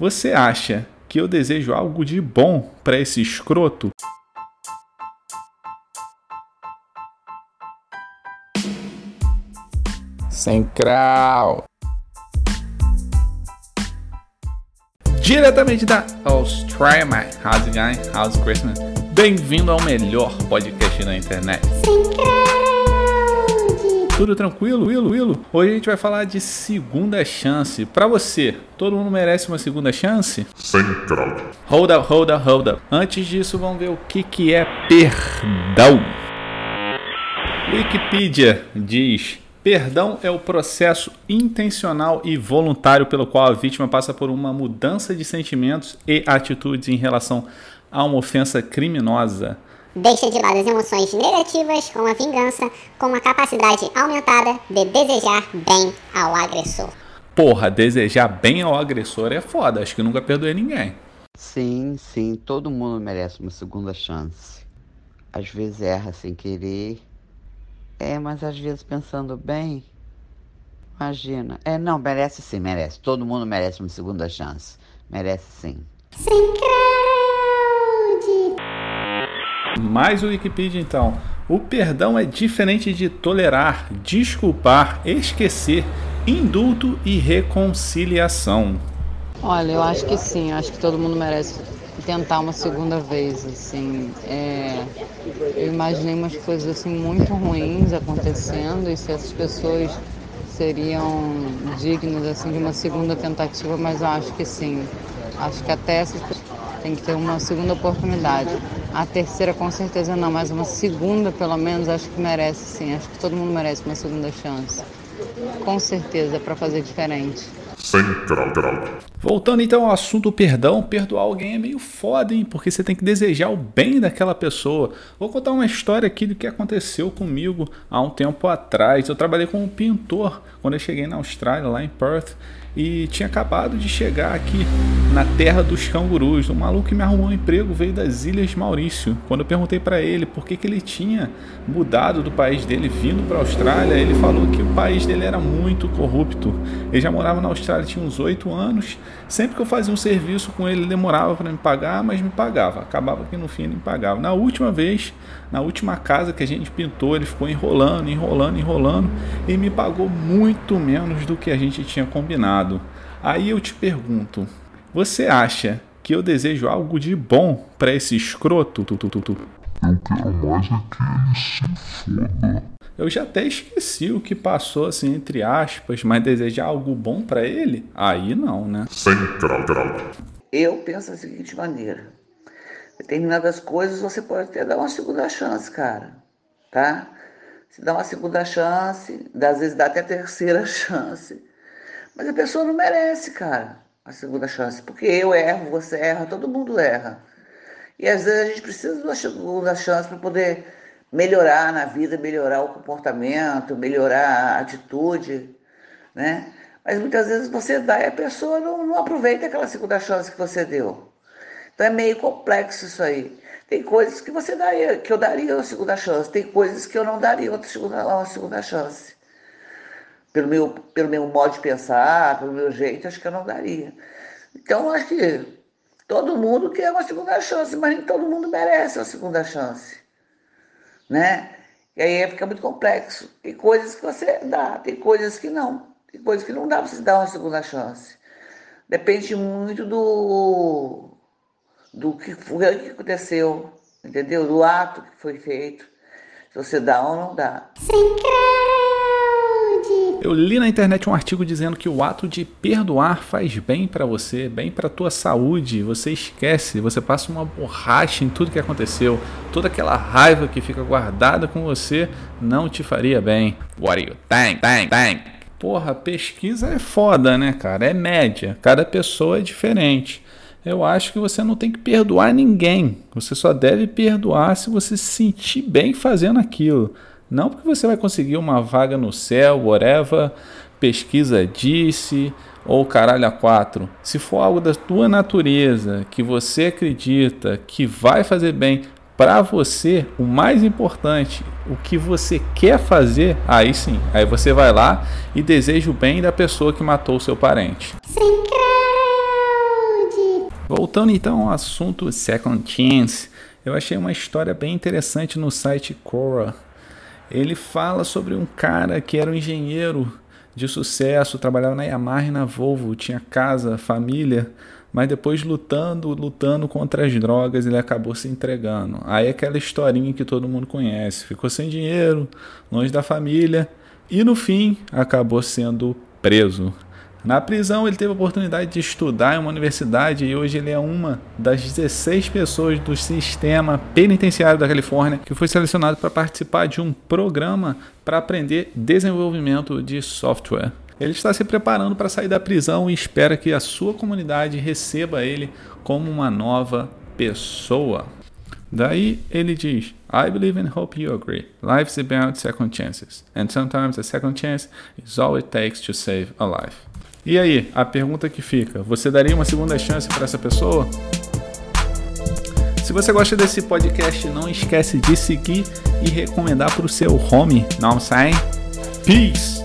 Você acha que eu desejo algo de bom para esse escroto? Sem crau. Diretamente da Austrália, how's it going? How's Christmas? Bem-vindo ao melhor podcast da internet. Sem crowd. Tudo tranquilo, Willo, Willo? Hoje a gente vai falar de segunda chance. Para você, todo mundo merece uma segunda chance? Sem crowd. Hold up, hold up, hold up. Antes disso, vamos ver o que, que é perdão. Wikipedia diz: Perdão é o processo intencional e voluntário pelo qual a vítima passa por uma mudança de sentimentos e atitudes em relação a uma ofensa criminosa. Deixa de lado as emoções negativas com a vingança, com uma capacidade aumentada de desejar bem ao agressor. Porra, desejar bem ao agressor é foda, acho que nunca perdoei ninguém. Sim, sim, todo mundo merece uma segunda chance. Às vezes erra sem querer. É, mas às vezes pensando bem. Imagina. É, não, merece sim, merece. Todo mundo merece uma segunda chance. Merece sim. Sem crowd. Mais o Wikipedia então. O perdão é diferente de tolerar, desculpar, esquecer, indulto e reconciliação. Olha, eu acho que sim, acho que todo mundo merece tentar uma segunda vez, assim. É, eu imaginei umas coisas assim muito ruins acontecendo e se essas pessoas seriam dignas assim de uma segunda tentativa, mas eu acho que sim. Acho que até essas pessoas têm que ter uma segunda oportunidade. A terceira com certeza não, mas uma segunda pelo menos acho que merece sim. Acho que todo mundo merece uma segunda chance. Com certeza para fazer diferente. Voltando então ao assunto perdão, perdoar alguém é meio foda, hein? Porque você tem que desejar o bem daquela pessoa. Vou contar uma história aqui do que aconteceu comigo há um tempo atrás. Eu trabalhei como pintor quando eu cheguei na Austrália, lá em Perth, e tinha acabado de chegar aqui na terra dos cangurus. Um maluco que me arrumou um emprego veio das Ilhas Maurício. Quando eu perguntei para ele por que, que ele tinha mudado do país dele, vindo para a Austrália, ele falou que o país dele era muito corrupto. Ele já morava na Austrália tinha uns oito anos. Sempre que eu fazia um serviço com ele, ele demorava para me pagar, mas me pagava. Acabava que no fim ele me pagava. Na última vez, na última casa que a gente pintou, ele ficou enrolando, enrolando, enrolando e me pagou muito menos do que a gente tinha combinado. Aí eu te pergunto, você acha que eu desejo algo de bom para esse escroto? Tu, tu, tu, tu. Eu quero mais é que ele se foda. Eu já até esqueci o que passou assim entre aspas, mas desejar algo bom para ele? Aí não, né? Sem. Eu penso da seguinte maneira: determinadas coisas você pode até dar uma segunda chance, cara, tá? Se dá uma segunda chance, às vezes dá até a terceira chance, mas a pessoa não merece, cara, a segunda chance, porque eu erro, você erra, todo mundo erra. E às vezes a gente precisa uma segunda chance para poder melhorar na vida, melhorar o comportamento, melhorar a atitude, né? Mas muitas vezes você dá e a pessoa não, não aproveita aquela segunda chance que você deu. Então é meio complexo isso aí. Tem coisas que você daria, que eu daria uma segunda chance, tem coisas que eu não daria outra segunda, uma segunda chance. Pelo meu, pelo meu modo de pensar, pelo meu jeito, acho que eu não daria. Então acho que todo mundo quer uma segunda chance, mas nem todo mundo merece uma segunda chance. Né? E aí fica muito complexo. Tem coisas que você dá, tem coisas que não. Tem coisas que não dá para você dar uma segunda chance. Depende muito do, do que foi que aconteceu, entendeu? Do ato que foi feito. Se você dá ou não dá. Sem crowd. Eu li na internet um artigo dizendo que o ato de perdoar faz bem para você, bem para tua saúde. Você esquece, você passa uma borracha em tudo que aconteceu. Toda aquela raiva que fica guardada com você não te faria bem. What do you think? Think, think. Porra, pesquisa é foda, né, cara? É média. Cada pessoa é diferente. Eu acho que você não tem que perdoar ninguém. Você só deve perdoar se você se sentir bem fazendo aquilo. Não porque você vai conseguir uma vaga no céu, whatever, pesquisa disse, ou caralho a quatro. Se for algo da tua natureza, que você acredita que vai fazer bem para você, o mais importante, o que você quer fazer, aí sim, aí você vai lá e deseja o bem da pessoa que matou o seu parente. Crowd. Voltando então ao assunto Second Chance, eu achei uma história bem interessante no site Quora. Ele fala sobre um cara que era um engenheiro de sucesso, trabalhava na Yamaha e na Volvo, tinha casa, família, mas depois lutando, lutando contra as drogas, ele acabou se entregando. Aí aquela historinha que todo mundo conhece, ficou sem dinheiro, longe da família e no fim acabou sendo preso. Na prisão, ele teve a oportunidade de estudar em uma universidade e hoje ele é uma das 16 pessoas do sistema penitenciário da Califórnia que foi selecionado para participar de um programa para aprender desenvolvimento de software. Ele está se preparando para sair da prisão e espera que a sua comunidade receba ele como uma nova pessoa. Daí ele diz: I believe and hope you agree. Life's about second chances, and sometimes a second chance is all it takes to save a life. E aí, a pergunta que fica: você daria uma segunda chance para essa pessoa? Se você gosta desse podcast, não esquece de seguir e recomendar para o seu home. Não sai? Peace!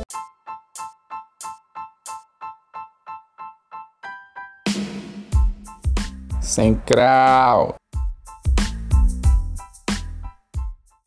Sem crau!